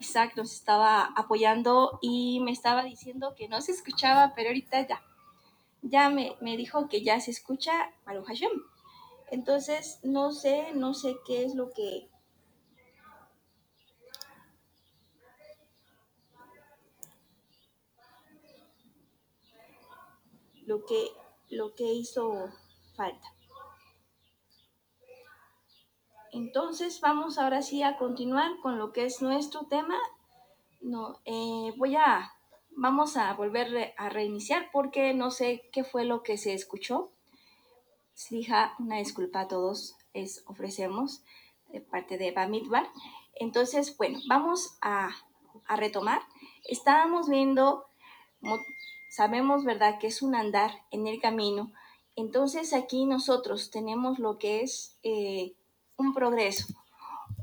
Isaac nos estaba apoyando y me estaba diciendo que no se escuchaba, pero ahorita ya, ya me, me dijo que ya se escucha Baruch Hashem. Entonces, no sé, no sé qué es lo que lo que lo que hizo falta. Entonces vamos ahora sí a continuar con lo que es nuestro tema. No, eh, voy a, vamos a volver a reiniciar porque no sé qué fue lo que se escuchó. Slija, una disculpa a todos, les ofrecemos de parte de Bamidbar. Entonces, bueno, vamos a, a retomar. Estábamos viendo, sabemos, ¿verdad?, que es un andar en el camino. Entonces aquí nosotros tenemos lo que es eh, un progreso.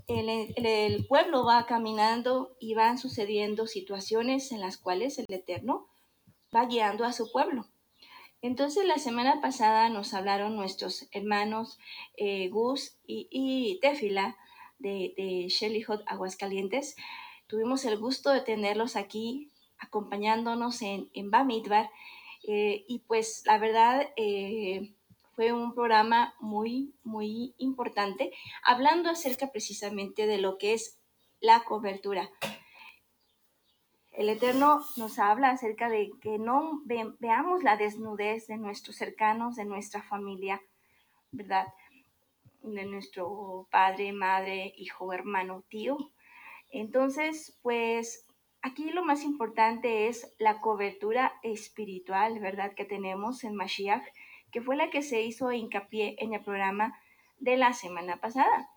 El, pueblo va caminando y van sucediendo situaciones en las cuales el Eterno va guiando a su pueblo. Entonces la semana pasada nos hablaron nuestros hermanos eh, Gus y, y Tefila de, de Shelly Hot Aguascalientes. Tuvimos el gusto de tenerlos aquí acompañándonos en, en Bamidbar eh, y pues la verdad eh, fue un programa muy, muy importante, hablando acerca precisamente de lo que es la cobertura. El Eterno nos habla acerca de que no ve, veamos la desnudez de nuestros cercanos, de nuestra familia, ¿verdad? De nuestro padre, madre, hijo, hermano, tío. Entonces, pues aquí lo más importante es la cobertura espiritual, ¿verdad? Que tenemos en Mashiach que fue la que se hizo hincapié en el programa de la semana pasada.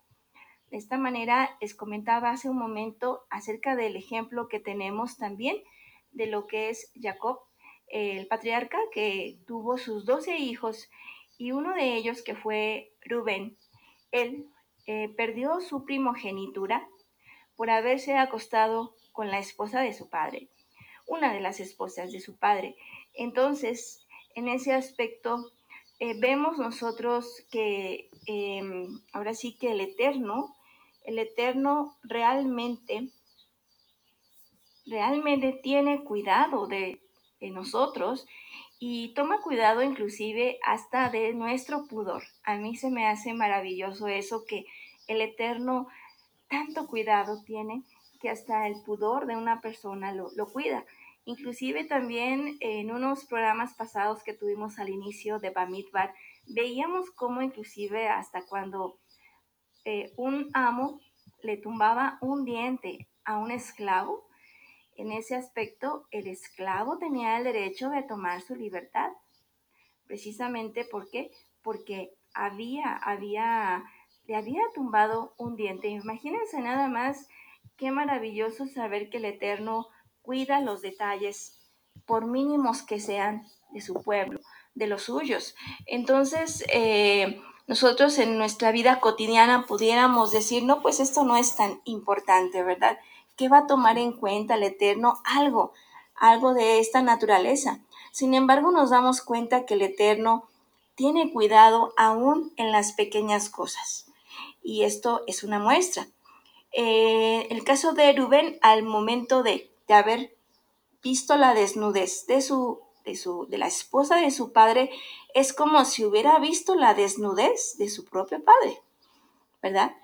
De esta manera, les comentaba hace un momento acerca del ejemplo que tenemos también de lo que es Jacob, el patriarca que tuvo sus doce hijos y uno de ellos que fue Rubén. Él eh, perdió su primogenitura por haberse acostado con la esposa de su padre, una de las esposas de su padre. Entonces, en ese aspecto, eh, vemos nosotros que eh, ahora sí que el Eterno, el Eterno realmente, realmente tiene cuidado de, de nosotros y toma cuidado inclusive hasta de nuestro pudor. A mí se me hace maravilloso eso que el Eterno tanto cuidado tiene que hasta el pudor de una persona lo, lo cuida. Inclusive también en unos programas pasados que tuvimos al inicio de Bamidbar, veíamos cómo inclusive hasta cuando eh, un amo le tumbaba un diente a un esclavo, en ese aspecto el esclavo tenía el derecho de tomar su libertad. Precisamente porque porque había había le había tumbado un diente. Imagínense nada más qué maravilloso saber que el Eterno cuida los detalles, por mínimos que sean, de su pueblo, de los suyos. Entonces, eh, nosotros en nuestra vida cotidiana pudiéramos decir, no, pues esto no es tan importante, ¿verdad? ¿Qué va a tomar en cuenta el Eterno? Algo, algo de esta naturaleza. Sin embargo, nos damos cuenta que el Eterno tiene cuidado aún en las pequeñas cosas. Y esto es una muestra. Eh, el caso de Rubén, al momento de haber visto la desnudez de su, de su, de la esposa de su padre, es como si hubiera visto la desnudez de su propio padre, ¿verdad?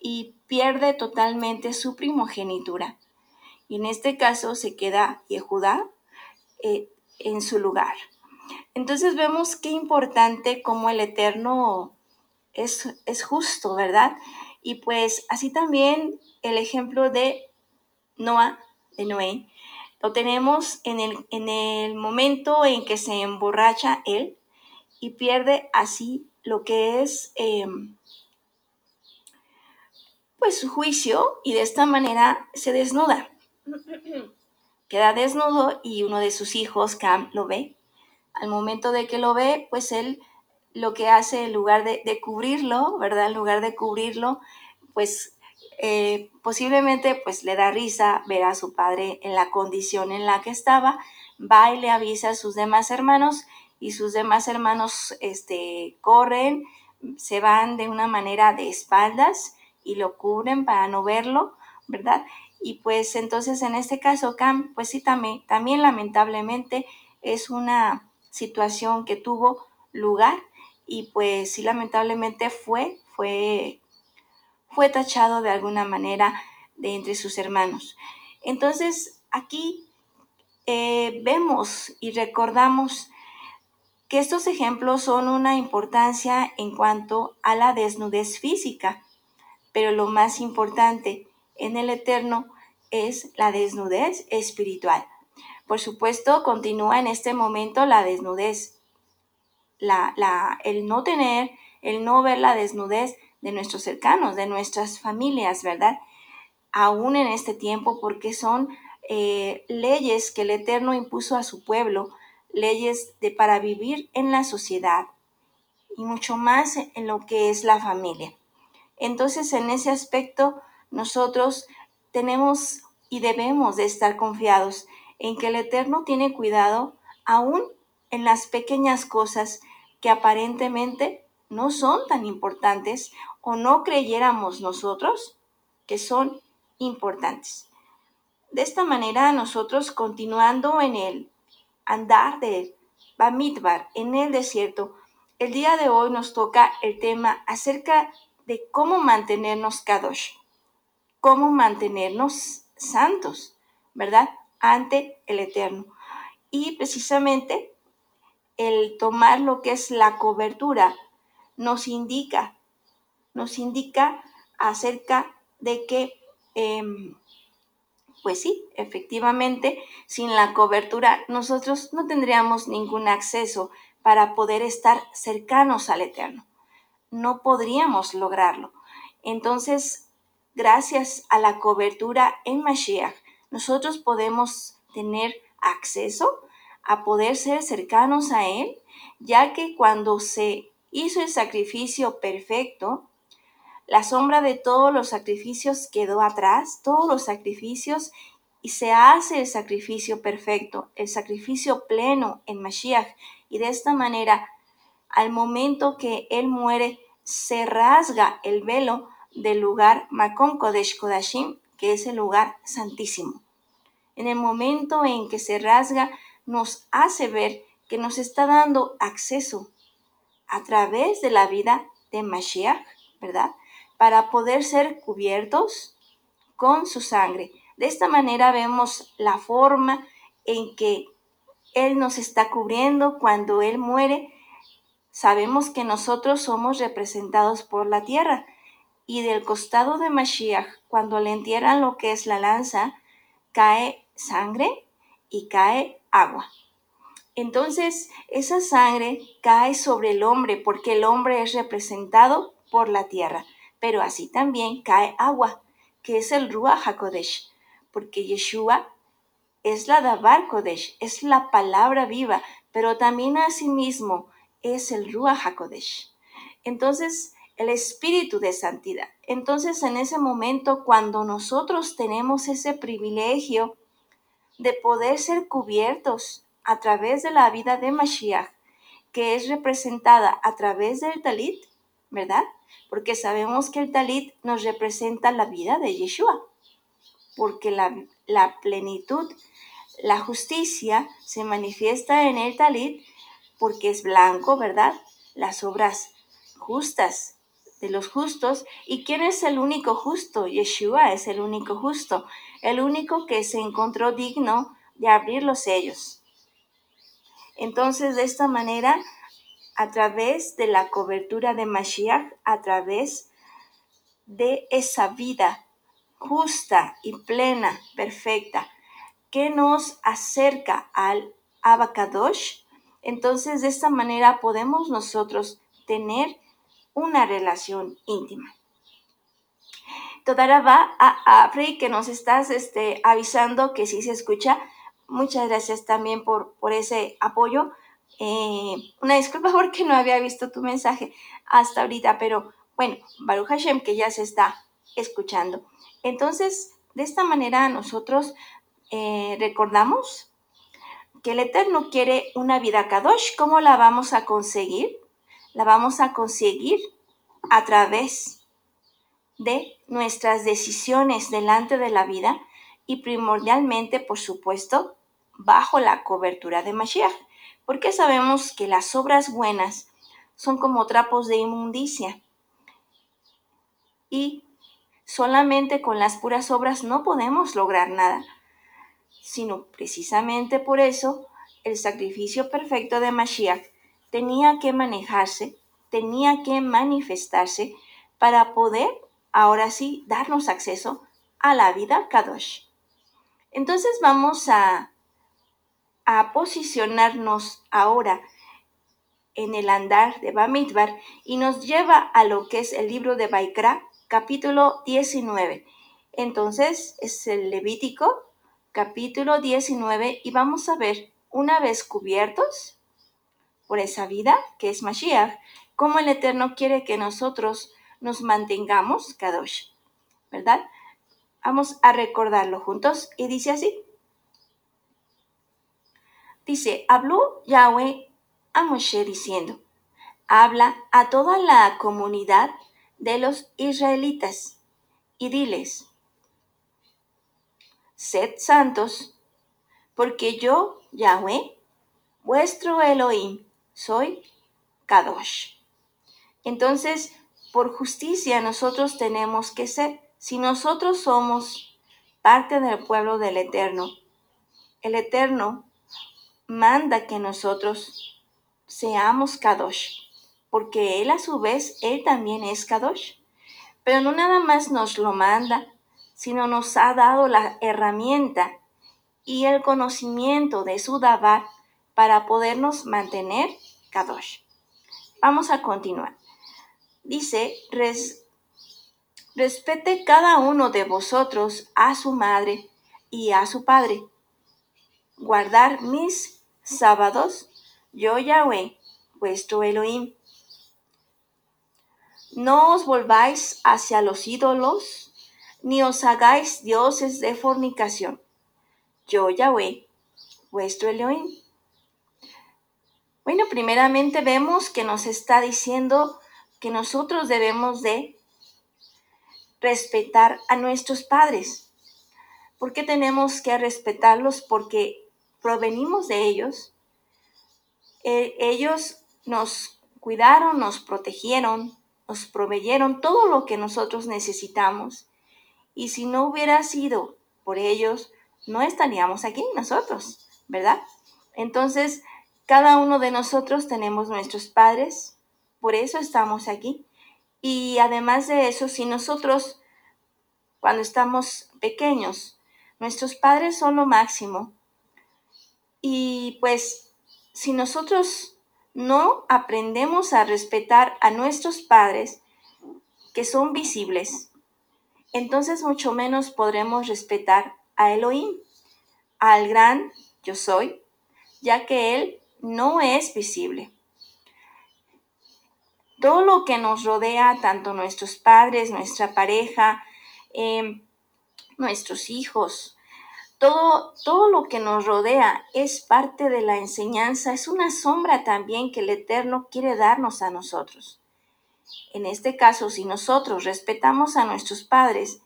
Y pierde totalmente su primogenitura. Y en este caso se queda Yehudá eh, en su lugar. Entonces vemos qué importante como el Eterno es, es justo, ¿verdad? Y pues así también el ejemplo de Noah de Noé, lo tenemos en el, en el momento en que se emborracha él y pierde así lo que es eh, pues su juicio y de esta manera se desnuda. Queda desnudo y uno de sus hijos, Cam, lo ve. Al momento de que lo ve, pues él lo que hace en lugar de, de cubrirlo, ¿verdad? En lugar de cubrirlo, pues eh, posiblemente pues le da risa ver a su padre en la condición en la que estaba, va y le avisa a sus demás hermanos y sus demás hermanos este, corren, se van de una manera de espaldas y lo cubren para no verlo, ¿verdad? Y pues entonces en este caso, Cam, pues sí, también, también lamentablemente es una situación que tuvo lugar y pues sí, lamentablemente fue, fue, fue tachado de alguna manera de entre sus hermanos. Entonces, aquí eh, vemos y recordamos que estos ejemplos son una importancia en cuanto a la desnudez física, pero lo más importante en el Eterno es la desnudez espiritual. Por supuesto, continúa en este momento la desnudez, el no tener, el no ver la desnudez de nuestros cercanos, de nuestras familias, ¿verdad? Aún en este tiempo, porque son eh, leyes que el Eterno impuso a su pueblo leyes de para vivir en la sociedad y mucho más en lo que es la familia. Entonces, en ese aspecto, nosotros tenemos y debemos de estar confiados en que el Eterno tiene cuidado aún en las pequeñas cosas que aparentemente no son tan importantes o no creyéramos nosotros que son importantes. De esta manera, nosotros continuando en el andar de Bamidbar en el desierto, el día de hoy nos toca el tema acerca de cómo mantenernos kadosh, cómo mantenernos santos, ¿verdad? Ante el Eterno. Y precisamente el tomar lo que es la cobertura nos indica, nos indica acerca de que em, pues sí, efectivamente, sin la cobertura nosotros no tendríamos ningún acceso para poder estar cercanos al Eterno. No podríamos lograrlo. Entonces, gracias a la cobertura en Mashiach, nosotros podemos tener acceso a poder ser cercanos a Él, ya que cuando se hizo el sacrificio perfecto, la sombra de todos los sacrificios quedó atrás, todos los sacrificios, y se hace el sacrificio perfecto, el sacrificio pleno en Mashiach. Y de esta manera, al momento que Él muere, se rasga el velo del lugar Makom Kodesh Kodashim, que es el lugar santísimo. En el momento en que se rasga, nos hace ver que nos está dando acceso a través de la vida de Mashiach, ¿verdad? para poder ser cubiertos con su sangre. De esta manera vemos la forma en que Él nos está cubriendo cuando Él muere. Sabemos que nosotros somos representados por la tierra y del costado de Mashiach, cuando le entierran lo que es la lanza, cae sangre y cae agua. Entonces, esa sangre cae sobre el hombre porque el hombre es representado por la tierra pero así también cae agua, que es el Ruach HaKodesh, porque Yeshua es la Dabar Kodesh, es la palabra viva, pero también asimismo es el Ruach HaKodesh. Entonces, el espíritu de santidad. Entonces, en ese momento, cuando nosotros tenemos ese privilegio de poder ser cubiertos a través de la vida de Mashiach, que es representada a través del talit, ¿verdad? porque sabemos que el talit nos representa la vida de Yeshua, porque la, la plenitud, la justicia se manifiesta en el talit porque es blanco, ¿verdad? Las obras justas de los justos. ¿Y quién es el único justo? Yeshua es el único justo, el único que se encontró digno de abrir los sellos. Entonces, de esta manera, a través de la cobertura de Mashiach, a través de esa vida justa y plena, perfecta, que nos acerca al Abacadosh, entonces de esta manera podemos nosotros tener una relación íntima. Toda va a, a Frey que nos estás este, avisando que sí se escucha. Muchas gracias también por, por ese apoyo. Eh, una disculpa porque no había visto tu mensaje hasta ahorita, pero bueno, Baruch Hashem que ya se está escuchando. Entonces, de esta manera nosotros eh, recordamos que el Eterno quiere una vida Kadosh. ¿Cómo la vamos a conseguir? La vamos a conseguir a través de nuestras decisiones delante de la vida y primordialmente, por supuesto, bajo la cobertura de Mashiach, porque sabemos que las obras buenas son como trapos de inmundicia y solamente con las puras obras no podemos lograr nada, sino precisamente por eso el sacrificio perfecto de Mashiach tenía que manejarse, tenía que manifestarse para poder ahora sí darnos acceso a la vida Kadosh. Entonces vamos a, a posicionarnos ahora en el andar de Bamidbar y nos lleva a lo que es el libro de Baikra, capítulo 19. Entonces es el Levítico, capítulo 19, y vamos a ver, una vez cubiertos por esa vida que es Mashiach, cómo el Eterno quiere que nosotros nos mantengamos Kadosh, ¿verdad? Vamos a recordarlo juntos y dice así. Dice, habló Yahweh a Moshe diciendo, habla a toda la comunidad de los israelitas y diles, sed santos, porque yo, Yahweh, vuestro Elohim, soy Kadosh. Entonces, por justicia nosotros tenemos que ser si nosotros somos parte del pueblo del Eterno, el Eterno manda que nosotros seamos Kadosh, porque Él a su vez, Él también es Kadosh. Pero no nada más nos lo manda, sino nos ha dado la herramienta y el conocimiento de su Dabar para podernos mantener Kadosh. Vamos a continuar. Dice, Respete cada uno de vosotros a su madre y a su padre. Guardar mis sábados, yo Yahweh, vuestro Elohim. No os volváis hacia los ídolos, ni os hagáis dioses de fornicación. Yo Yahweh, vuestro Elohim. Bueno, primeramente vemos que nos está diciendo que nosotros debemos de respetar a nuestros padres. ¿Por qué tenemos que respetarlos? Porque provenimos de ellos. Eh, ellos nos cuidaron, nos protegieron, nos proveyeron todo lo que nosotros necesitamos. Y si no hubiera sido por ellos, no estaríamos aquí nosotros, ¿verdad? Entonces, cada uno de nosotros tenemos nuestros padres, por eso estamos aquí. Y además de eso, si nosotros, cuando estamos pequeños, nuestros padres son lo máximo, y pues si nosotros no aprendemos a respetar a nuestros padres, que son visibles, entonces mucho menos podremos respetar a Elohim, al gran yo soy, ya que Él no es visible. Todo lo que nos rodea, tanto nuestros padres, nuestra pareja, em, nuestros hijos, todo, todo lo que nos rodea es parte de la enseñanza, es una sombra también que el Eterno quiere darnos a nosotros. En este caso, si nosotros respetamos a nuestros padres,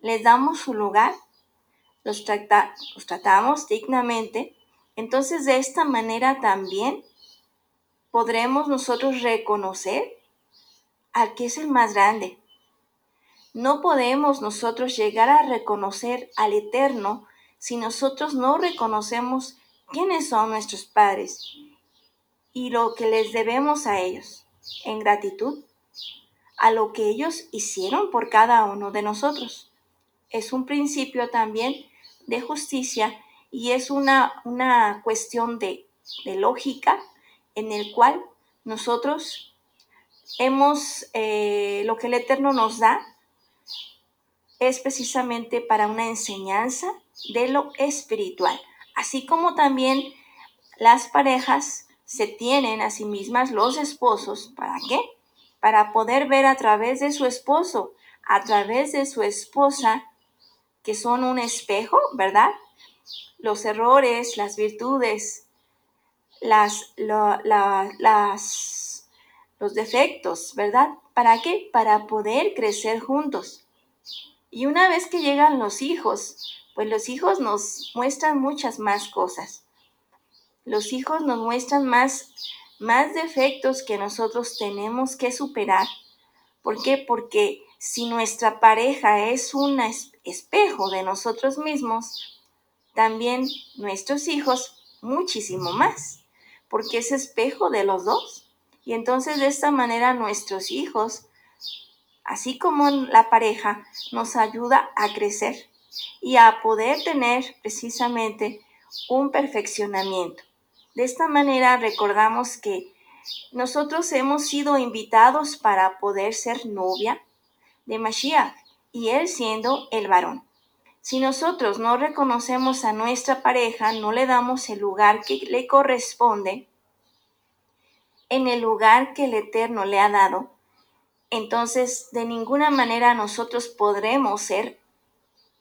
les damos su lugar, los, los tratamos dignamente, entonces de esta manera también podremos nosotros reconocer al que es el más grande. No podemos nosotros llegar a reconocer al Eterno si nosotros no reconocemos quiénes son nuestros padres y lo que les debemos a ellos en gratitud a lo que ellos hicieron por cada uno de nosotros. Es un principio también de justicia y es una, una cuestión de, de lógica en el cual nosotros hemos, eh, lo que el Eterno nos da es precisamente para una enseñanza de lo espiritual, así como también las parejas se tienen a sí mismas los esposos, ¿para qué? Para poder ver a través de su esposo, a través de su esposa, que son un espejo, ¿verdad? Los errores, las virtudes, las, las, los defectos, ¿verdad? ¿Para qué? Para poder crecer juntos. Y una vez que llegan los hijos, pues los hijos nos muestran muchas más cosas. Los hijos nos muestran más, más defectos que nosotros tenemos que superar. ¿Por qué? Porque si nuestra pareja es un espejo de nosotros mismos, también nuestros hijos muchísimo más, porque es espejo de los dos. Y entonces de esta manera nuestros hijos, así como la pareja, nos ayuda a crecer y a poder tener precisamente un perfeccionamiento. De esta manera recordamos que nosotros hemos sido invitados para poder ser novia, de Mashiach y él siendo el varón. Si nosotros no reconocemos a nuestra pareja, no le damos el lugar que le corresponde, en el lugar que el Eterno le ha dado, entonces de ninguna manera nosotros podremos ser,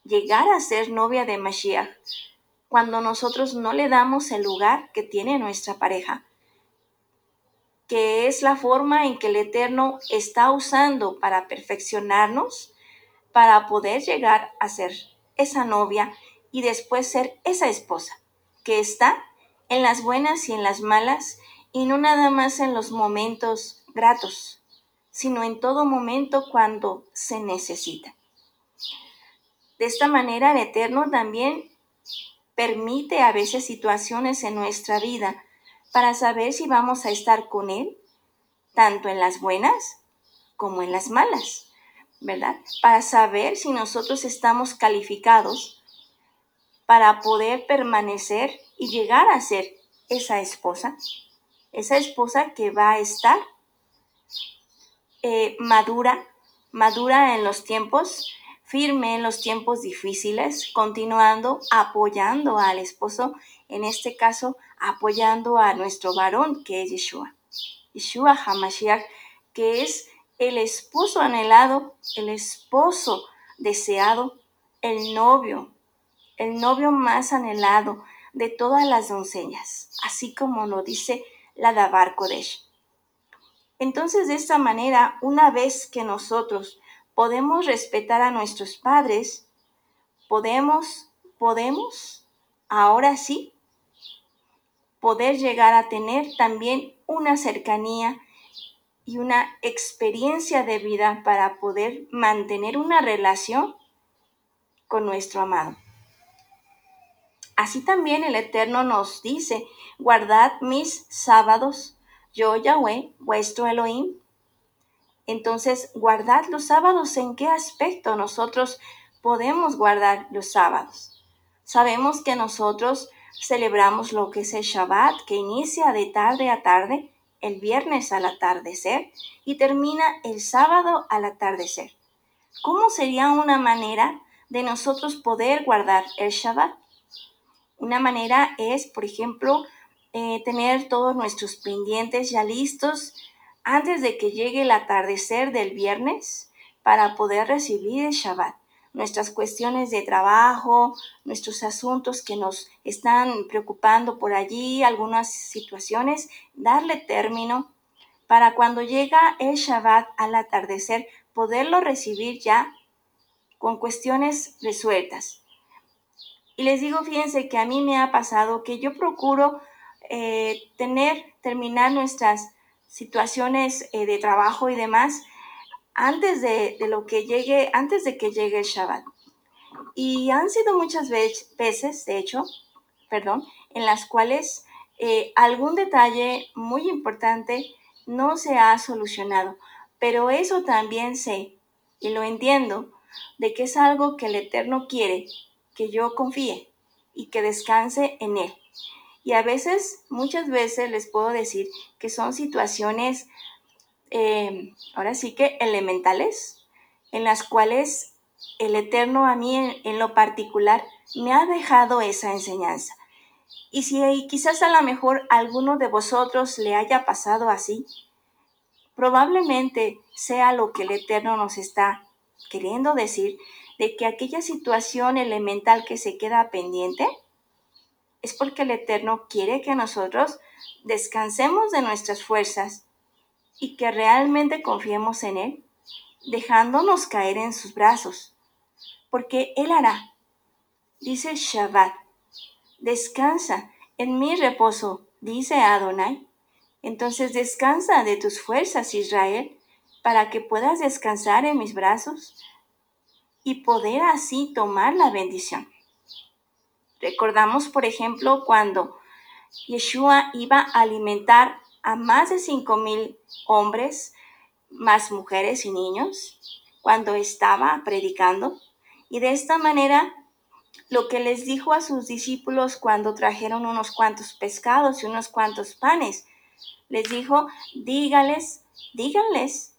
llegar a ser novia de Mashiach, cuando nosotros no le damos el lugar que tiene nuestra pareja que es la forma en que el Eterno está usando para perfeccionarnos, para poder llegar a ser esa novia y después ser esa esposa, que está en las buenas y en las malas, y no nada más en los momentos gratos, sino en todo momento cuando se necesita. De esta manera el Eterno también permite a veces situaciones en nuestra vida para saber si vamos a estar con Él, tanto en las buenas como en las malas, ¿verdad? Para saber si nosotros estamos calificados para poder permanecer y llegar a ser esa esposa, esa esposa que va a estar eh, madura, madura en los tiempos, firme en los tiempos difíciles, continuando apoyando al esposo, en este caso apoyando a nuestro varón que es Yeshua. Yeshua HaMashiach, que es el esposo anhelado, el esposo deseado, el novio, el novio más anhelado de todas las doncellas, así como lo dice la Dabar Kodesh. Entonces, de esta manera, una vez que nosotros podemos respetar a nuestros padres, podemos, podemos, ahora sí, poder llegar a tener también una cercanía y una experiencia de vida para poder mantener una relación con nuestro amado. Así también el Eterno nos dice, guardad mis sábados, yo Yahweh, vuestro Elohim. Entonces, guardad los sábados, ¿en qué aspecto nosotros podemos guardar los sábados? Sabemos que nosotros celebramos lo que es el Shabbat, que inicia de tarde a tarde, el viernes al atardecer y termina el sábado al atardecer. ¿Cómo sería una manera de nosotros poder guardar el Shabbat? Una manera es, por ejemplo, eh, tener todos nuestros pendientes ya listos antes de que llegue el atardecer del viernes para poder recibir el Shabbat nuestras cuestiones de trabajo, nuestros asuntos que nos están preocupando por allí, algunas situaciones, darle término para cuando llega el Shabbat al atardecer, poderlo recibir ya con cuestiones resueltas. Y les digo, fíjense que a mí me ha pasado que yo procuro eh, tener, terminar nuestras situaciones eh, de trabajo y demás antes de, lo que llegue, antes de que llegue el Shabbat. Y han sido muchas veces, de hecho, perdón, en las cuales eh, algún detalle muy importante no se ha solucionado. Pero eso también sé y lo entiendo de que es algo que el Eterno quiere que yo confíe y que descanse en Él. Y a veces, muchas veces les puedo decir que son situaciones Em, ahora sí que elementales, en las cuales el Eterno a mí en, lo particular me ha dejado esa enseñanza. Y si quizás a lo mejor alguno de vosotros le haya pasado así, probablemente sea lo que el Eterno nos está queriendo decir, de que aquella situación elemental que se queda pendiente es porque el Eterno quiere que nosotros descansemos de nuestras fuerzas y que realmente confiemos en Él, dejándonos caer en sus brazos, porque Él hará. Dice Shabbat, descansa en mi reposo, dice Adonai. Entonces descansa de tus fuerzas, Israel, para que puedas descansar en mis brazos y poder así tomar la bendición. Recordamos, por ejemplo, cuando Yeshua iba a alimentar a más de cinco mil hombres, más mujeres y niños, cuando estaba predicando. Y de esta manera, lo que les dijo a sus discípulos cuando trajeron unos cuantos pescados y unos cuantos panes, les dijo, dígales, díganles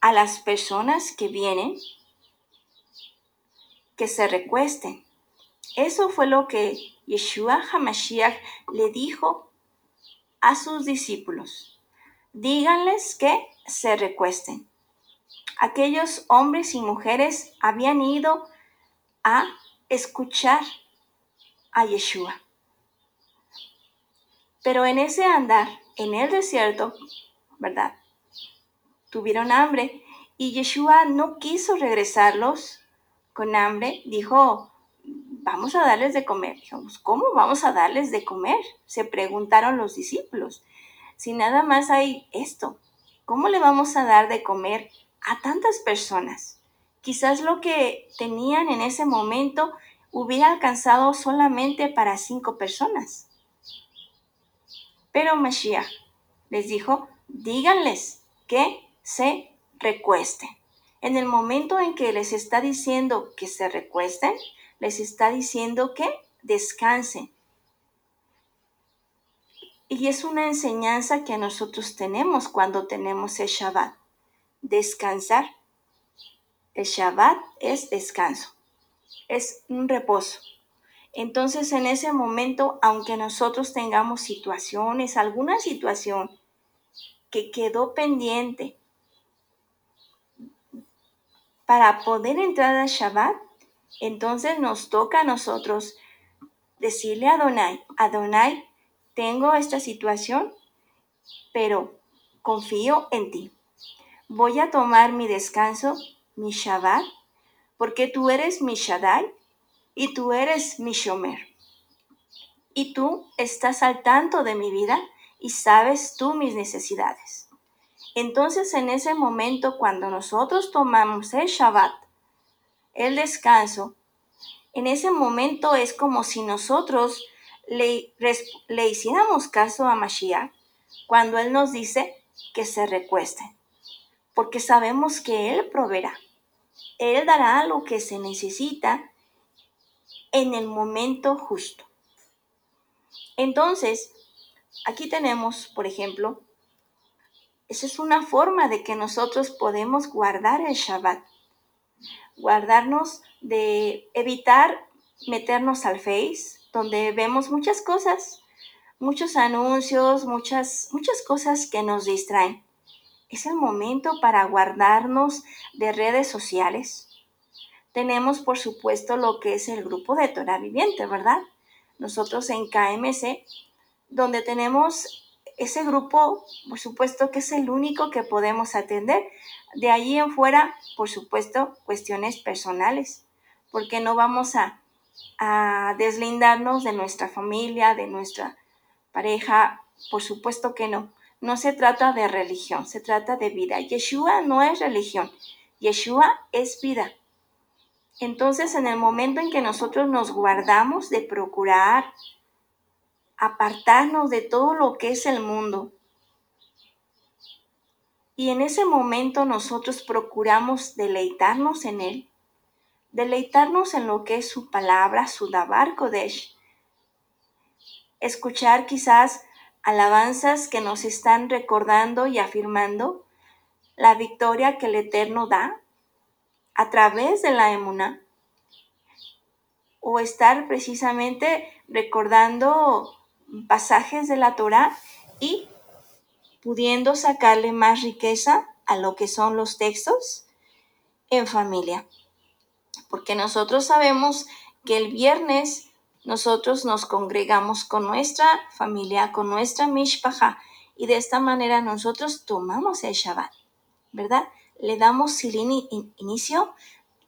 a las personas que vienen que se recuesten. Eso fue lo que Yeshua Hamashiach le dijo a sus discípulos. Díganles que se recuesten. Aquellos hombres y mujeres habían ido a escuchar a Yeshua. Pero en ese andar, en el desierto, ¿verdad? Tuvieron hambre y Yeshua no quiso regresarlos con hambre, dijo, vamos a darles de comer. Dijimos, ¿cómo vamos a darles de comer? Se preguntaron los discípulos. Si nada más hay esto, ¿cómo le vamos a dar de comer a tantas personas? Quizás lo que tenían en ese momento hubiera alcanzado solamente para cinco personas. Pero Mashiach les dijo, díganles que se recuesten. En el momento en que les está diciendo que se recuesten, les está diciendo que descansen. Y es una enseñanza que nosotros tenemos cuando tenemos el Shabbat. Descansar. El Shabbat es descanso. Es un reposo. Entonces en ese momento, aunque nosotros tengamos situaciones, alguna situación que quedó pendiente, para poder entrar al Shabbat, entonces nos toca a nosotros decirle a Adonai, Adonai, tengo esta situación, pero confío en ti. Voy a tomar mi descanso, mi Shabbat, porque tú eres mi Shaddai y tú eres mi Shomer. Y tú estás al tanto de mi vida y sabes tú mis necesidades. Entonces en ese momento cuando nosotros tomamos el Shabbat, el descanso, en ese momento es como si nosotros le, hiciéramos caso a Mashiach cuando Él nos dice que se recuesten, porque sabemos que Él proveerá. Él dará lo que se necesita en el momento justo. Entonces, aquí tenemos, por ejemplo, esa es una forma de que nosotros podemos guardar el Shabbat. Guardarnos de evitar meternos al Face, donde vemos muchas cosas, muchos anuncios, muchas, muchas cosas que nos distraen. Es el momento para guardarnos de redes sociales. Tenemos, por supuesto, lo que es el grupo de Torah Viviente, ¿verdad? Nosotros en KMC, donde tenemos ese grupo, por supuesto que es el único que podemos atender. De allí en fuera, por supuesto, cuestiones personales, porque no vamos a, a deslindarnos de nuestra familia, de nuestra pareja, por supuesto que no. No se trata de religión, se trata de vida. Yeshua no es religión, Yeshua es vida. Entonces, en el momento en que nosotros nos guardamos de procurar apartarnos de todo lo que es el mundo. Y en ese momento nosotros procuramos deleitarnos en Él, deleitarnos en lo que es su palabra, su Dabar Kodesh, escuchar quizás alabanzas que nos están recordando y afirmando la victoria que el Eterno da a través de la emuna, o estar precisamente recordando pasajes de la Torah y pudiendo sacarle más riqueza a lo que son los textos en familia. Porque nosotros sabemos que el viernes nosotros nos congregamos con nuestra familia, con nuestra mishpacha, Y de esta manera nosotros tomamos el Shabbat, ¿verdad? Le damos el inicio,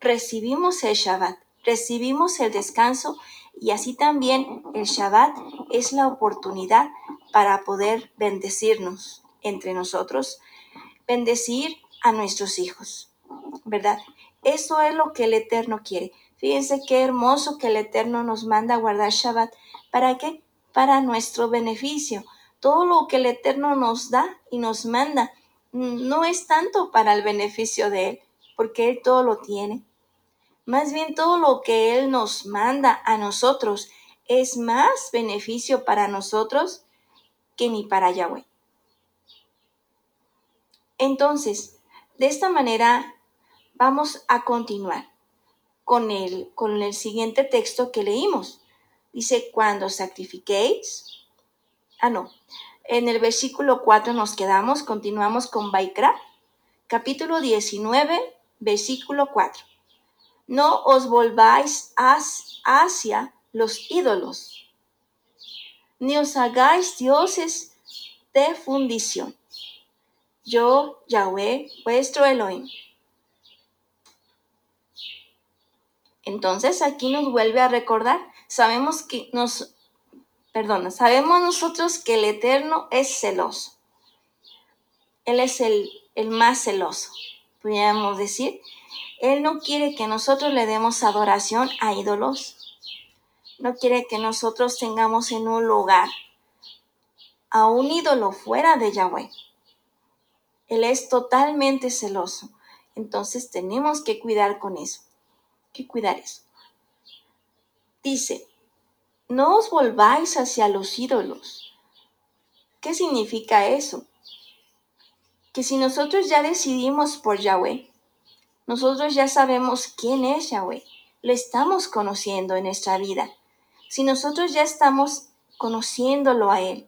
recibimos el Shabbat, recibimos el descanso y así también el Shabbat es la oportunidad para poder bendecirnos entre nosotros, bendecir a nuestros hijos, ¿verdad? Eso es lo que el Eterno quiere. Fíjense qué hermoso que el Eterno nos manda a guardar Shabbat. ¿Para qué? Para nuestro beneficio. Todo lo que el Eterno nos da y nos manda no es tanto para el beneficio de Él, porque Él todo lo tiene. Más bien todo lo que Él nos manda a nosotros es más beneficio para nosotros que ni para Yahweh. Entonces, de esta manera vamos a continuar con el, con el siguiente texto que leímos. Dice, cuando sacrifiquéis. Ah, no. En el versículo 4 nos quedamos, continuamos con Baikra, capítulo 19, versículo 4. No os volváis hacia los ídolos, ni os hagáis dioses de fundición. Yo, Yahweh, vuestro Elohim Entonces aquí nos vuelve a recordar, sabemos que nos, perdona, sabemos nosotros que el Eterno es celoso. Él es el, el más celoso, podríamos decir. Él no quiere que nosotros le demos adoración a ídolos. No quiere que nosotros tengamos en un lugar a un ídolo fuera de Yahweh. Él es totalmente celoso. Entonces tenemos que cuidar con eso que cuidar eso. Dice, no os volváis hacia los ídolos. ¿Qué significa eso? Que si nosotros ya decidimos por Yahweh, nosotros ya sabemos quién es Yahweh, lo estamos conociendo en nuestra vida. Si nosotros ya estamos conociéndolo a Él,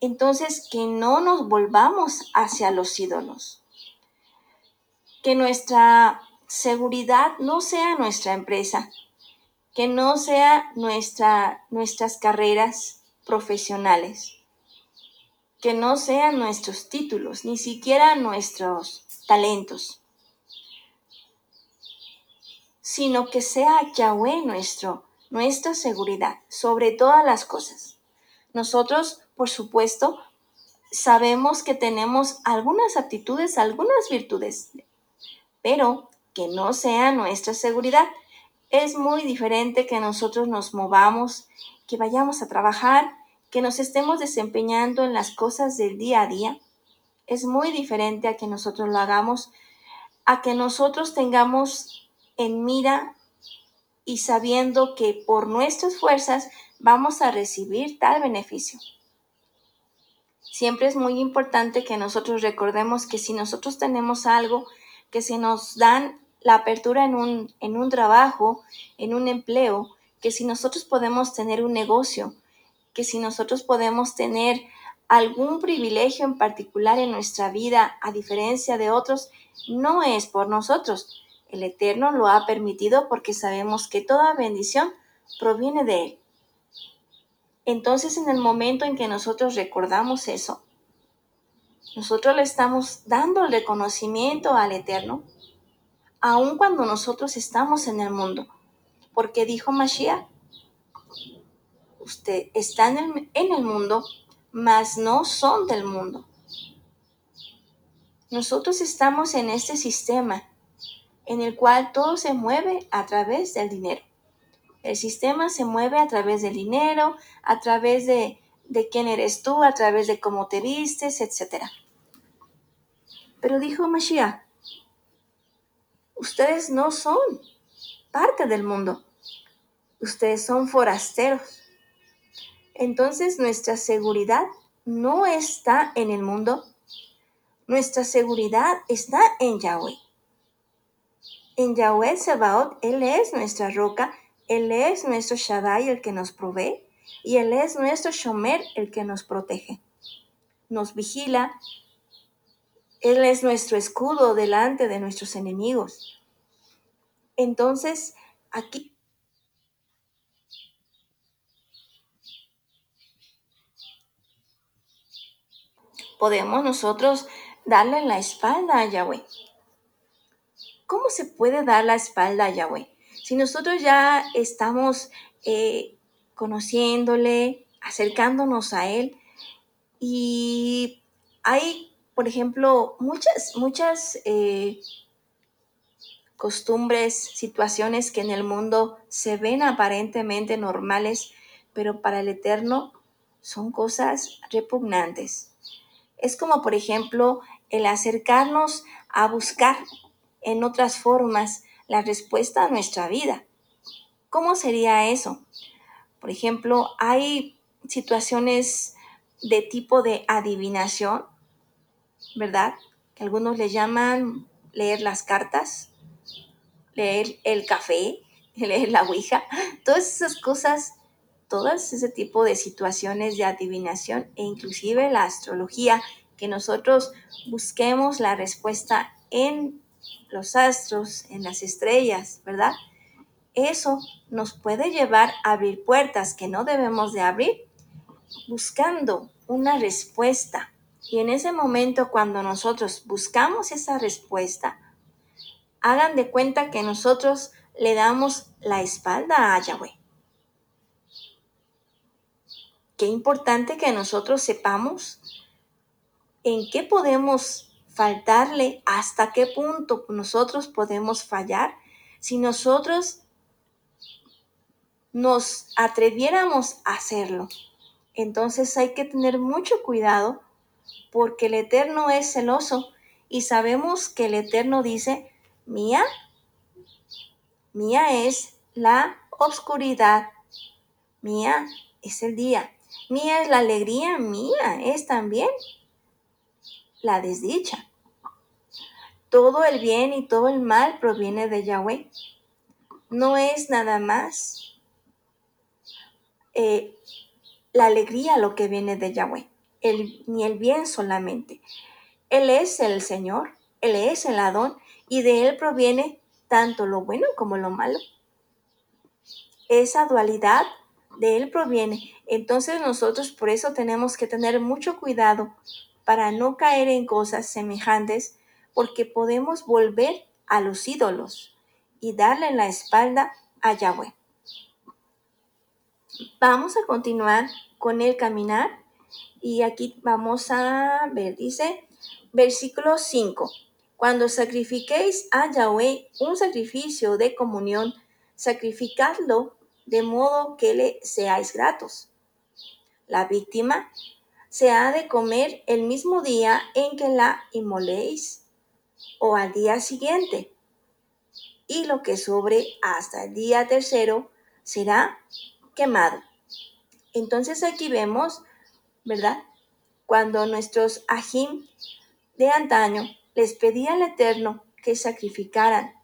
entonces que no nos volvamos hacia los ídolos. Que nuestra seguridad no sea nuestra empresa, que no sea nuestra, nuestras carreras profesionales, que no sean nuestros títulos, ni siquiera nuestros talentos, sino que sea Yahweh nuestro, nuestra seguridad sobre todas las cosas. Nosotros, por supuesto, sabemos que tenemos algunas aptitudes, algunas virtudes, pero que no sea nuestra seguridad. Es muy diferente que nosotros nos movamos, que vayamos a trabajar, que nos estemos desempeñando en las cosas del día a día. Es muy diferente a que nosotros lo hagamos, a que nosotros tengamos en mira y sabiendo que por nuestras fuerzas vamos a recibir tal beneficio. Siempre es muy importante que nosotros recordemos que si nosotros tenemos algo que se nos dan la apertura en un, en un trabajo, en un empleo, que si nosotros podemos tener un negocio, que si nosotros podemos tener algún privilegio en particular en nuestra vida, a diferencia de otros, no es por nosotros. El Eterno lo ha permitido porque sabemos que toda bendición proviene de Él. Entonces, en el momento en que nosotros recordamos eso, nosotros le estamos dando el reconocimiento al Eterno aun cuando nosotros estamos en el mundo. Porque dijo Mashiach, usted está en el, en el mundo, mas no son del mundo. Nosotros estamos en este sistema en el cual todo se mueve a través del dinero. El sistema se mueve a través del dinero, a través de, de quién eres tú, a través de cómo te vistes, etc. Pero dijo Mashiach, Ustedes no son parte del mundo. Ustedes son forasteros. Entonces nuestra seguridad no está en el mundo. Nuestra seguridad está en Yahweh. En Yahweh Sebaot, Él es nuestra roca, Él es nuestro Shaddai, el que nos provee, y Él es nuestro Shomer, el que nos protege. Nos vigila, él es nuestro escudo delante de nuestros enemigos. Entonces, aquí podemos nosotros darle la espalda a Yahweh. ¿Cómo se puede dar la espalda a Yahweh? Si nosotros ya estamos eh, conociéndole, acercándonos a Él, y hay, por ejemplo, muchas, muchas eh, costumbres, situaciones que en el mundo se ven aparentemente normales, pero para el Eterno son cosas repugnantes. Es como, por ejemplo, el acercarnos a buscar en otras formas la respuesta a nuestra vida. ¿Cómo sería eso? Por ejemplo, hay situaciones de tipo de adivinación, ¿verdad? Que algunos le llaman leer las cartas, leer el café, leer la ouija, todas esas cosas, todas ese tipo de situaciones de adivinación e inclusive la astrología, que nosotros busquemos la respuesta en los astros, en las estrellas, ¿verdad? Eso nos puede llevar a abrir puertas que no debemos de abrir buscando una respuesta. Y en ese momento cuando nosotros buscamos esa respuesta, hagan de cuenta que nosotros le damos la espalda a Yahweh. Qué importante que nosotros sepamos en qué podemos faltarle, hasta qué punto nosotros podemos fallar. Si nosotros nos atreviéramos a hacerlo. Entonces hay que tener mucho cuidado porque el Eterno es celoso y sabemos que el Eterno dice, mía, mía es la oscuridad, mía es el día, mía es la alegría, mía es también la desdicha. Todo el bien y todo el mal proviene de Yahweh. No es nada más eh, la alegría lo que viene de Yahweh, ni el bien solamente. Él es el Señor, Él es el Adón y de Él proviene tanto lo bueno como lo malo. Esa dualidad de Él proviene. Entonces nosotros por eso tenemos que tener mucho cuidado para no caer en cosas semejantes porque podemos volver a los ídolos y darle la espalda a Yahweh. Vamos a continuar con el caminar y aquí vamos a ver, dice versículo 5. Cuando sacrifiquéis a Yahweh un sacrificio de comunión, sacrificadlo de modo que le seáis gratos. La víctima se ha de comer el mismo día en que la inmoléis o al día siguiente, y lo que sobre hasta el día tercero será quemado. Entonces aquí vemos, ¿verdad? Cuando nuestros ajim de antaño les pedía al Eterno que sacrificaran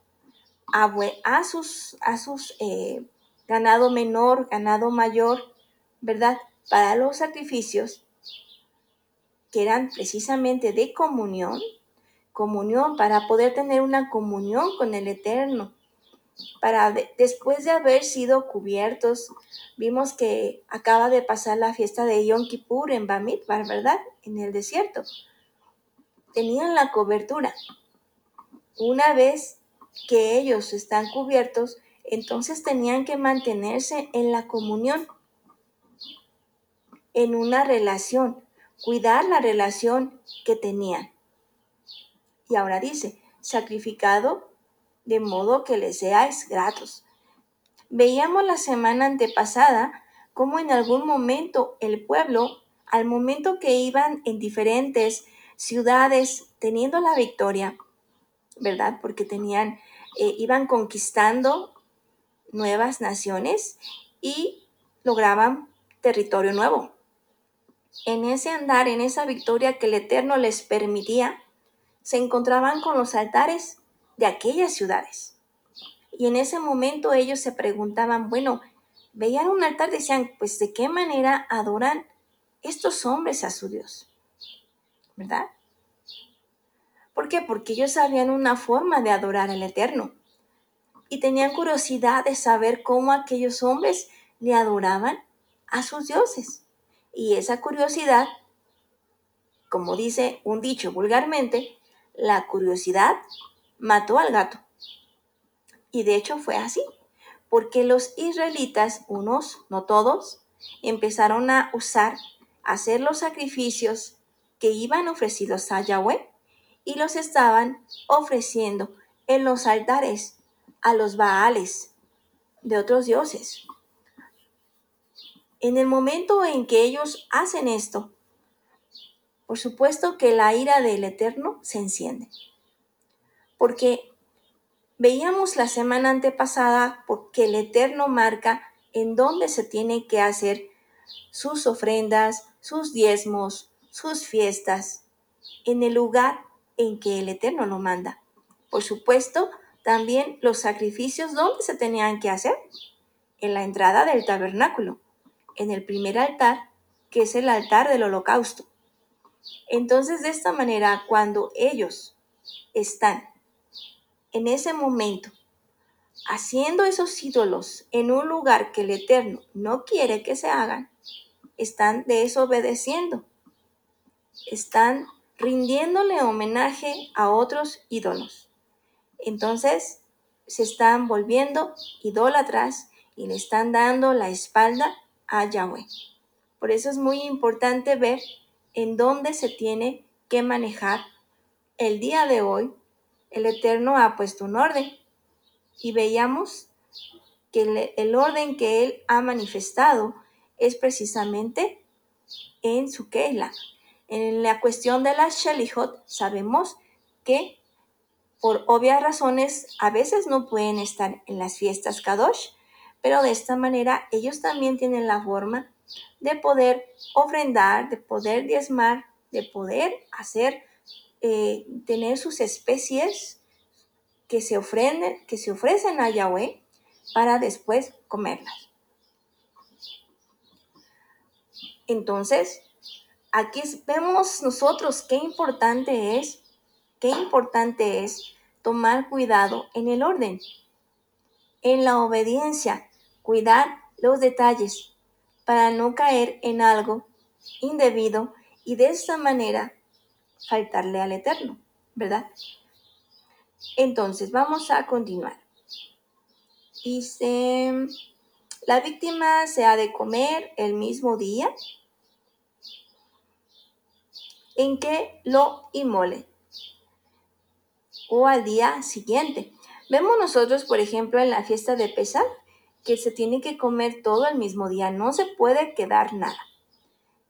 a, sus, a sus eh, ganado menor, ganado mayor, ¿verdad? Para los sacrificios que eran precisamente de comunión, comunión para poder tener una comunión con el Eterno, para después de haber sido cubiertos, vimos que acaba de pasar la fiesta de Yom Kippur en Bamidbar, ¿verdad? En el desierto. Tenían la cobertura. Una vez que ellos están cubiertos, entonces tenían que mantenerse en la comunión, en una relación, cuidar la relación que tenían. Y ahora dice, sacrificado de modo que les seáis gratos. Veíamos la semana antepasada cómo en algún momento el pueblo, al momento que iban en diferentes ciudades teniendo la victoria, ¿verdad? Porque tenían, eh, iban conquistando nuevas naciones y lograban territorio nuevo. En ese andar, en esa victoria que el Eterno les permitía, se encontraban con los altares de aquellas ciudades. Y en ese momento ellos se preguntaban, bueno, veían un altar, decían, pues de qué manera adoran estos hombres a su Dios, ¿verdad? ¿Por qué? Porque ellos sabían una forma de adorar al Eterno y tenían curiosidad de saber cómo aquellos hombres le adoraban a sus dioses. Y esa curiosidad como dice un dicho vulgarmente, la curiosidad mató al gato. Y de hecho fue así, porque los israelitas, unos, no todos, empezaron a usar, a hacer los sacrificios que iban ofrecidos a Yahweh y los estaban ofreciendo en los altares a los Baales de otros dioses. En el momento en que ellos hacen esto, por supuesto que la ira del Eterno se enciende. Porque veíamos la semana antepasada porque el Eterno marca en dónde se tiene que hacer sus ofrendas, sus diezmos, sus fiestas, en el lugar en que el Eterno lo manda. Por supuesto, también los sacrificios, ¿dónde se tenían que hacer? En la entrada del tabernáculo, en el primer altar, que es el altar del holocausto. Entonces, de esta manera, cuando ellos están en ese momento haciendo esos ídolos en un lugar que el Eterno no quiere que se hagan, están desobedeciendo, están rindiéndole homenaje a otros ídolos. Entonces, se están volviendo idólatras y le están dando la espalda a Yahweh. Por eso es muy importante ver en dónde se tiene que manejar. El día de hoy, el Eterno ha puesto un orden y veíamos que el, orden que Él ha manifestado es precisamente en su Keila. En la cuestión de la Shalihot sabemos que por obvias razones a veces no pueden estar en las fiestas Kadosh, pero de esta manera ellos también tienen la forma de poder ofrendar, de poder diezmar, de poder hacer, eh, tener sus especies que se, ofrenden, que se ofrecen a Yahweh para después comerlas. Entonces, aquí vemos nosotros qué importante es, qué importante es tomar cuidado en el orden, en la obediencia, cuidar los detalles, para no caer en algo indebido y de esta manera faltarle al Eterno, ¿verdad? Entonces, vamos a continuar. Dice, la víctima se ha de comer el mismo día en que lo inmole o al día siguiente. Vemos nosotros, por ejemplo, en la fiesta de Pesach, que se tiene que comer todo el mismo día, no se puede quedar nada.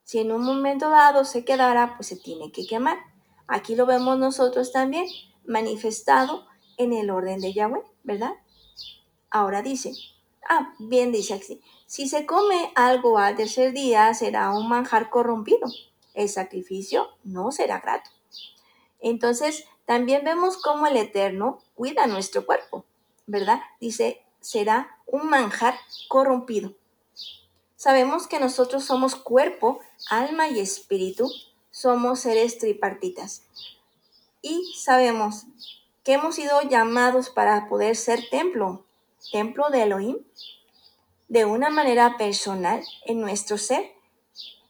Si en un momento dado se quedara, pues se tiene que quemar. Aquí lo vemos nosotros también manifestado en el orden de Yahweh, ¿verdad? Ahora dice, ah, bien dice así, si se come algo al tercer día será un manjar corrompido, el sacrificio no será grato. Entonces, también vemos cómo el Eterno cuida nuestro cuerpo, ¿verdad? Dice, será un manjar corrompido. Sabemos que nosotros somos cuerpo, alma y espíritu, somos seres tripartitas. Y sabemos que hemos sido llamados para poder ser templo, templo de Elohim, de una manera personal en nuestro ser.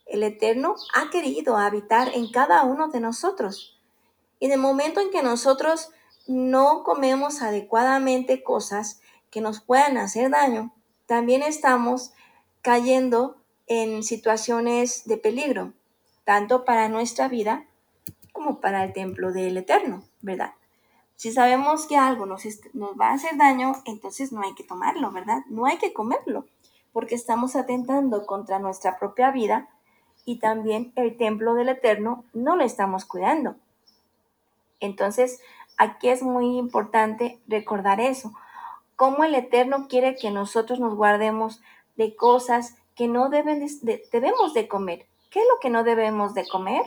El Eterno ha querido habitar en cada uno de nosotros. Y en el momento en que nosotros no comemos adecuadamente cosas que nos puedan hacer daño, también estamos cayendo en situaciones de peligro, tanto para nuestra vida como para el templo del Eterno, ¿verdad? Si sabemos que algo nos, va a hacer daño, entonces no hay que tomarlo, ¿verdad? No hay que comerlo, porque estamos atentando contra nuestra propia vida y también el templo del Eterno no lo estamos cuidando. Entonces, aquí es muy importante recordar eso cómo el Eterno quiere que nosotros nos guardemos de cosas que no debemos de comer. ¿Qué es lo que no debemos de comer?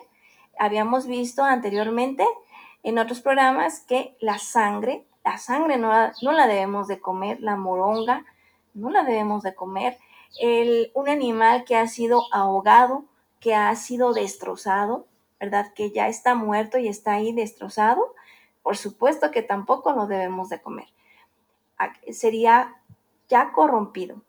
Habíamos visto anteriormente en otros programas que la sangre, la sangre no la, no la debemos de comer, la moronga no la debemos de comer, el, un animal que ha sido ahogado, que ha sido destrozado, ¿verdad? Que ya está muerto y está ahí destrozado, por supuesto que tampoco lo debemos de comer sería ya corrompido,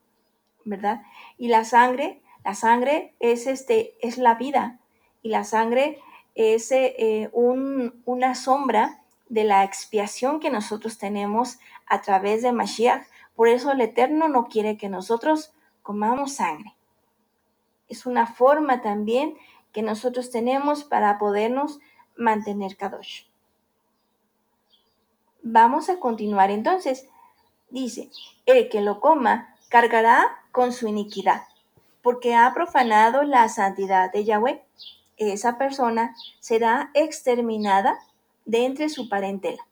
¿verdad? Y la sangre, la sangre es, este, es la vida y la sangre es eh, una sombra de la expiación que nosotros tenemos a través de Mashiach. Por eso el Eterno no quiere que nosotros comamos sangre. Es una forma también que nosotros tenemos para podernos mantener Kadosh. Vamos a continuar entonces. Dice, el que lo coma cargará con su iniquidad, porque ha profanado la santidad de Yahweh. Esa persona será exterminada de entre su parentela.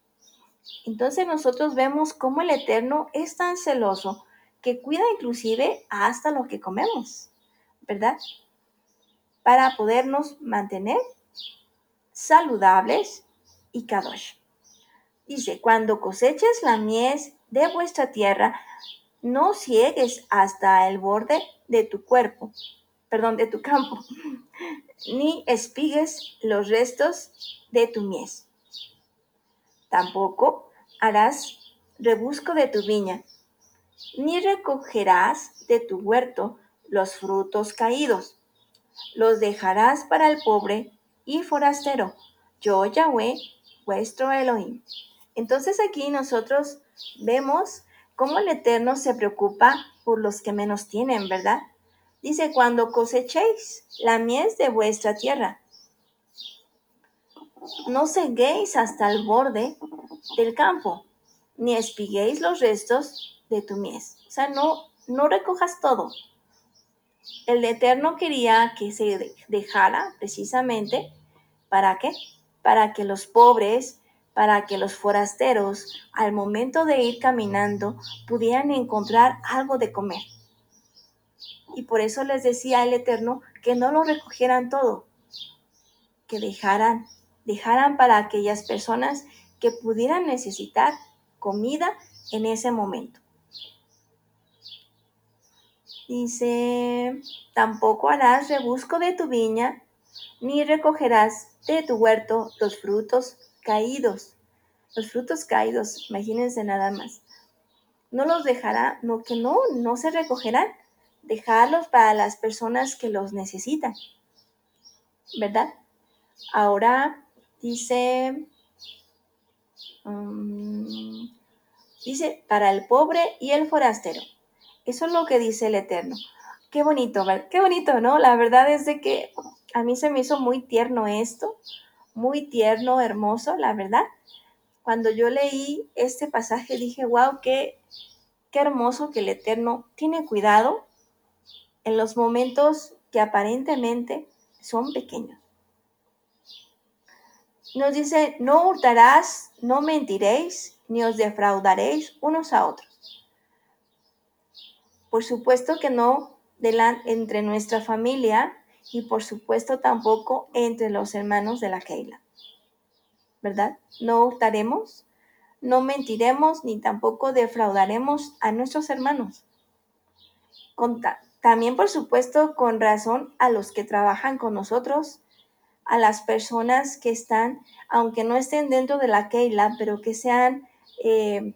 Entonces nosotros vemos cómo el Eterno es tan celoso que cuida inclusive hasta lo que comemos, ¿verdad? Para podernos mantener saludables y kadosh. Dice, cuando coseches la mies de vuestra tierra, no ciegues hasta el borde de tu cuerpo, perdón, de tu campo, ni espigues los restos de tu mies. Tampoco harás rebusco de tu viña, ni recogerás de tu huerto los frutos caídos. Los dejarás para el pobre y forastero. Yo, Yahweh, vuestro Elohim. Entonces aquí nosotros vemos cómo el Eterno se preocupa por los que menos tienen, ¿verdad? Dice, cuando cosechéis la mies de vuestra tierra, no ceguéis hasta el borde del campo, ni espiguéis los restos de tu mies. O sea, no, no recojas todo. El Eterno quería que se dejara precisamente, ¿para qué? Para que los pobres, para que los forasteros, al momento de ir caminando, pudieran encontrar algo de comer. Y por eso les decía el Eterno que no lo recogieran todo, que dejaran, dejaran para aquellas personas que pudieran necesitar comida en ese momento. Dice, tampoco harás rebusco de tu viña, ni recogerás de tu huerto los frutos caídos. Los frutos caídos, imagínense nada más. No los dejará, no que no, no se recogerán. Dejarlos para las personas que los necesitan. ¿Verdad? Ahora dice, um, dice, para el pobre y el forastero. Eso es lo que dice el Eterno. Qué bonito. Qué bonito, ¿no? La verdad es de que a mí se me hizo muy tierno esto, muy tierno, hermoso, la verdad. Cuando yo leí este pasaje dije, wow, qué, qué hermoso que el Eterno tiene cuidado en los momentos que aparentemente son pequeños. Nos dice, no hurtarás, no mentiréis, ni os defraudaréis unos a otros. Por supuesto que no entre nuestra familia y por supuesto tampoco entre los hermanos de la Keila. ¿Verdad? No hurtaremos, no mentiremos ni tampoco defraudaremos a nuestros hermanos. también, por supuesto, con razón a los que trabajan con nosotros, a las personas que están, aunque no estén dentro de la Keila, pero que sean eh,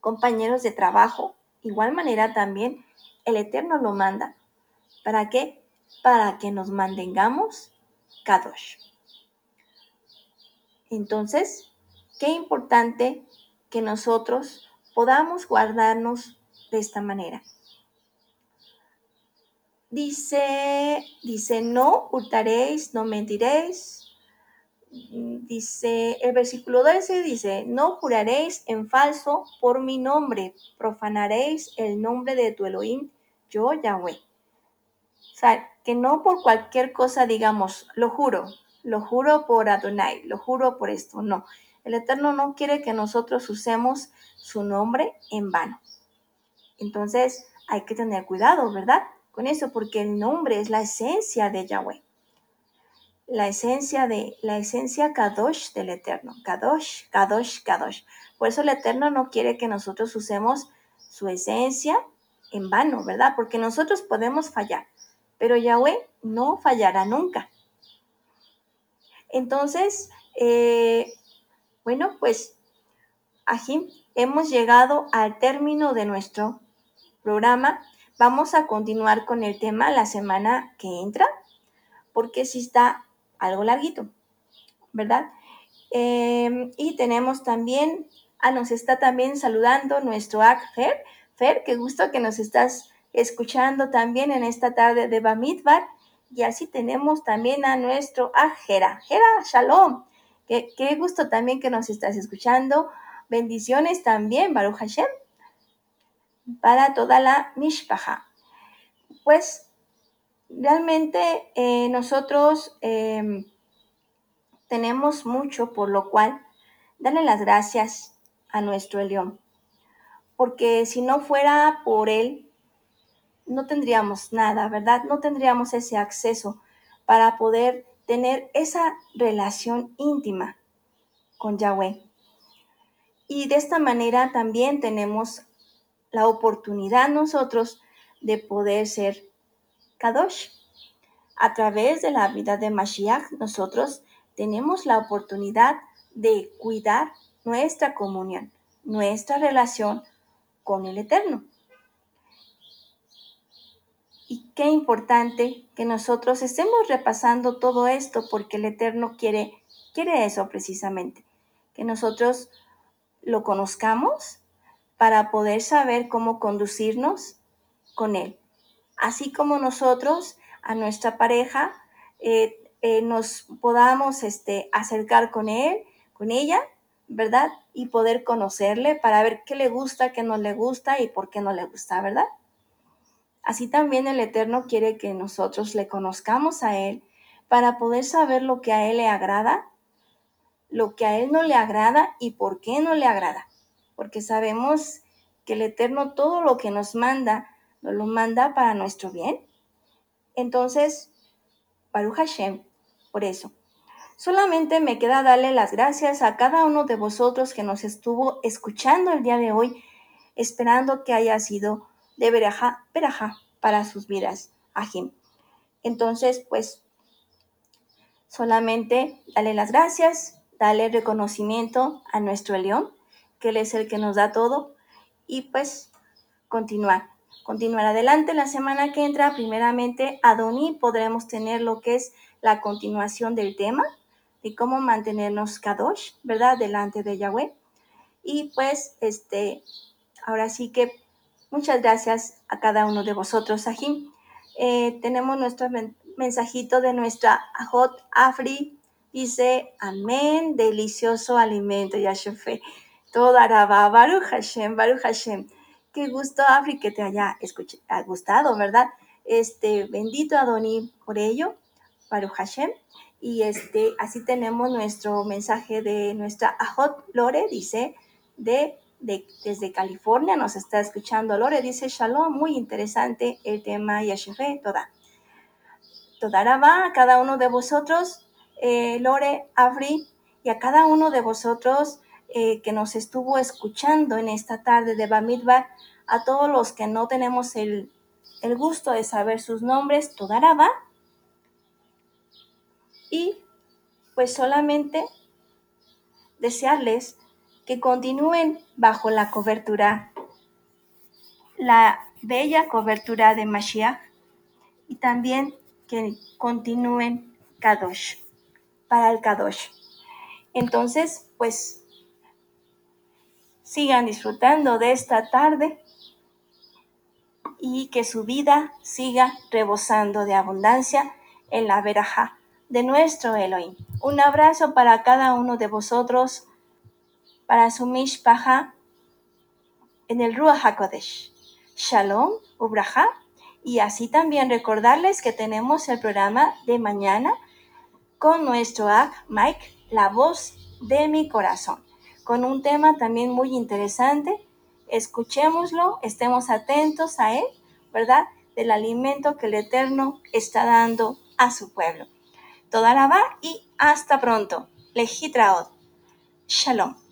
compañeros de trabajo. Igual manera también el Eterno lo manda. ¿Para qué? Para que nos mantengamos Kadosh. Entonces, qué importante que nosotros podamos guardarnos de esta manera. Dice, dice, no hurtaréis, no mentiréis. Dice, el versículo 12 dice, no juraréis en falso por mi nombre, profanaréis el nombre de tu Elohim, yo Yahweh. Que no por cualquier cosa digamos, lo juro, lo juro por Adonai, lo juro por esto, no. El Eterno no quiere que nosotros usemos su nombre en vano. Entonces hay que tener cuidado, ¿verdad? Con eso, porque el nombre es la esencia de Yahweh. La esencia de, la esencia Kadosh del Eterno. Kadosh, Kadosh, Kadosh. Por eso el Eterno no quiere que nosotros usemos su esencia en vano, ¿verdad? Porque nosotros podemos fallar, pero Yahweh no fallará nunca. Entonces, eh, bueno, pues aquí hemos llegado al término de nuestro programa Vamos a continuar con el tema la semana que entra, porque sí está algo larguito, ¿verdad? Em, y tenemos también, ah, nos está también saludando nuestro Ak Fer. Fer, qué gusto que nos estás escuchando también en esta tarde de Bamidbar. Y así tenemos también a nuestro Ajera. Jera, Shalom. Qué, qué gusto también que nos estás escuchando. Bendiciones también, Baruch Hashem, para toda la Mishpaha. Pues realmente eh, nosotros eh, tenemos mucho por lo cual darle las gracias a nuestro León. Porque si no fuera por él, no tendríamos nada, ¿verdad? No tendríamos ese acceso para poder tener esa relación íntima con Yahweh. Y de esta manera también tenemos la oportunidad nosotros de poder ser Kadosh. A través de la vida de Mashiach, nosotros tenemos la oportunidad de cuidar nuestra comunión, nuestra relación con el Eterno. Y qué importante que nosotros estemos repasando todo esto porque el Eterno quiere, quiere eso precisamente, que nosotros lo conozcamos para poder saber cómo conducirnos con Él. Así como nosotros a nuestra pareja eh, eh, nos podamos este, acercar con Él, con ella, ¿verdad? Y poder conocerle para ver qué le gusta, qué no le gusta y por qué no le gusta, ¿verdad? Así también el Eterno quiere que nosotros le conozcamos a Él para poder saber lo que a Él le agrada, lo que a Él no le agrada y por qué no le agrada. Porque sabemos que el Eterno todo lo que nos manda, nos lo manda para nuestro bien. Entonces, Baruch Hashem, por eso. Solamente me queda darle las gracias a cada uno de vosotros que nos estuvo escuchando el día de hoy, esperando que haya sido de veraja, veraja para sus vidas. Ajim. Entonces, pues, solamente dale las gracias, dale reconocimiento a nuestro león, que él es el que nos da todo, y pues continuar. Continuar adelante la semana que entra, primeramente, a Doni podremos tener lo que es la continuación del tema de cómo mantenernos kadosh, ¿verdad? Delante de Yahweh. Y pues, este, ahora sí que Muchas gracias a cada uno de vosotros, Sahim. Eh, tenemos nuestro mensajito de nuestra Ajot Afri. Dice, amén, delicioso alimento, Yashefe. Todo araba, Baruch Hashem, Baruch Hashem. Qué gusto, Afri, que te haya gustado, ¿verdad? Este, bendito Adoni por ello, Baruch Hashem. Y este, así tenemos nuestro mensaje de nuestra Ajot Lore, dice, de desde California nos está escuchando. Lore dice, Shalom, muy interesante el tema Yeshive, toda. Toda va a cada uno de vosotros, eh, Lore, Afri, y a cada uno de vosotros eh, que nos estuvo escuchando en esta tarde de Bamidbar, a todos los que no tenemos el, el gusto de saber sus nombres, toda va. Y pues solamente desearles que continúen bajo la cobertura, la bella cobertura de Mashiach y también que continúen Kadosh, para el Kadosh. Entonces, pues, sigan disfrutando de esta tarde y que su vida siga rebosando de abundancia en la veraja de nuestro Elohim. Un abrazo para cada uno de vosotros para su mishpaha en el Ruach HaKodesh. Shalom, Ubraha. Y así también recordarles que tenemos el programa de mañana con nuestro Ak Mike, la voz de mi corazón, con un tema también muy interesante. Escuchémoslo, estemos atentos a él, ¿verdad? Del alimento que el Eterno está dando a su pueblo. Toda la va y hasta pronto. Lejitraot. Shalom.